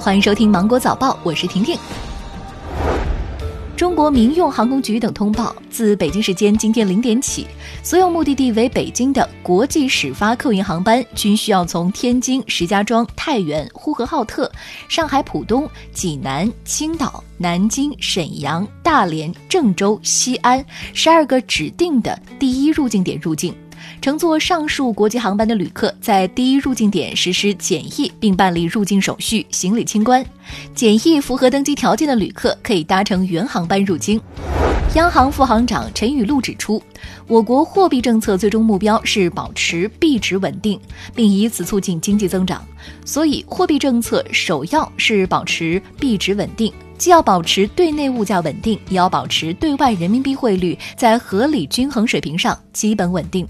欢迎收听《芒果早报》，我是婷婷。中国民用航空局等通报，自北京时间今天零点起，所有目的地为北京的国际始发客运航班均需要从天津、石家庄、太原、呼和浩特、上海浦东、济南、青岛、南京、沈阳、大连、郑州、西安十二个指定的第一入境点入境。乘坐上述国际航班的旅客，在第一入境点实施检疫，并办理入境手续、行李清关。检疫符合登机条件的旅客，可以搭乘原航班入京。央行副行长陈雨露指出，我国货币政策最终目标是保持币值稳定，并以此促进经济增长。所以，货币政策首要是保持币值稳定，既要保持对内物价稳定，也要保持对外人民币汇率在合理均衡水平上基本稳定。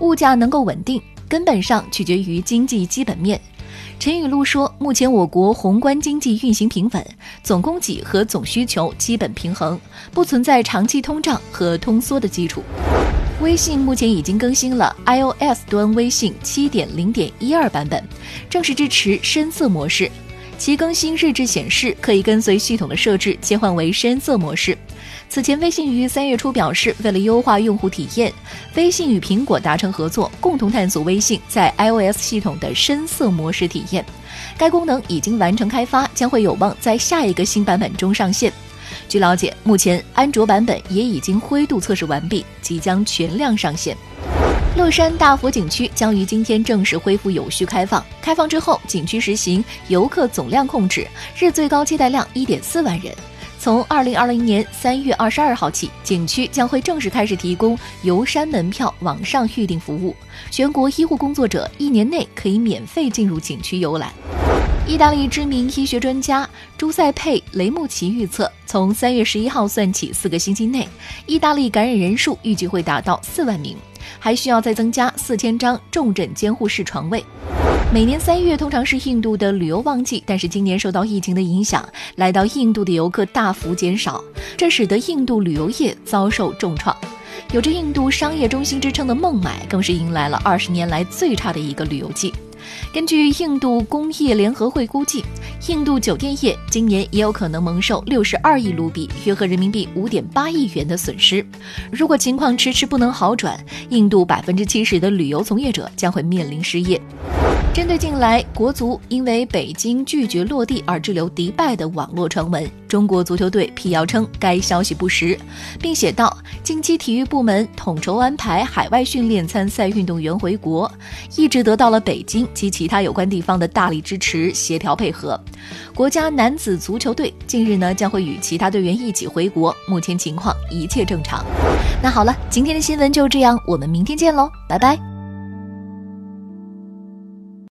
物价能够稳定，根本上取决于经济基本面。陈雨露说，目前我国宏观经济运行平稳，总供给和总需求基本平衡，不存在长期通胀和通缩的基础。微信目前已经更新了 iOS 端微信七点零点一二版本，正式支持深色模式。其更新日志显示，可以跟随系统的设置切换为深色模式。此前，微信于三月初表示，为了优化用户体验，微信与苹果达成合作，共同探索微信在 iOS 系统的深色模式体验。该功能已经完成开发，将会有望在下一个新版本中上线。据了解，目前安卓版本也已经灰度测试完毕，即将全量上线。乐山大佛景区将于今天正式恢复有序开放。开放之后，景区实行游客总量控制，日最高接待量一点四万人。从二零二零年三月二十二号起，景区将会正式开始提供游山门票网上预订服务，全国医护工作者一年内可以免费进入景区游览。意大利知名医学专家朱塞佩·雷穆奇预测，从三月十一号算起，四个星期内，意大利感染人数预计会达到四万名。还需要再增加四千张重症监护室床位。每年三月通常是印度的旅游旺季，但是今年受到疫情的影响，来到印度的游客大幅减少，这使得印度旅游业遭受重创。有着“印度商业中心”之称的孟买，更是迎来了二十年来最差的一个旅游季。根据印度工业联合会估计，印度酒店业今年也有可能蒙受六十二亿卢比（约合人民币五点八亿元）的损失。如果情况迟迟不能好转，印度百分之七十的旅游从业者将会面临失业。针对近来国足因为北京拒绝落地而滞留迪拜的网络传闻，中国足球队辟谣称该消息不实，并写道：近期体育部门统筹安排海外训练参赛运动员回国，一直得到了北京及其他有关地方的大力支持、协调配合。国家男子足球队近日呢将会与其他队员一起回国，目前情况一切正常。那好了，今天的新闻就这样，我们明天见喽，拜拜。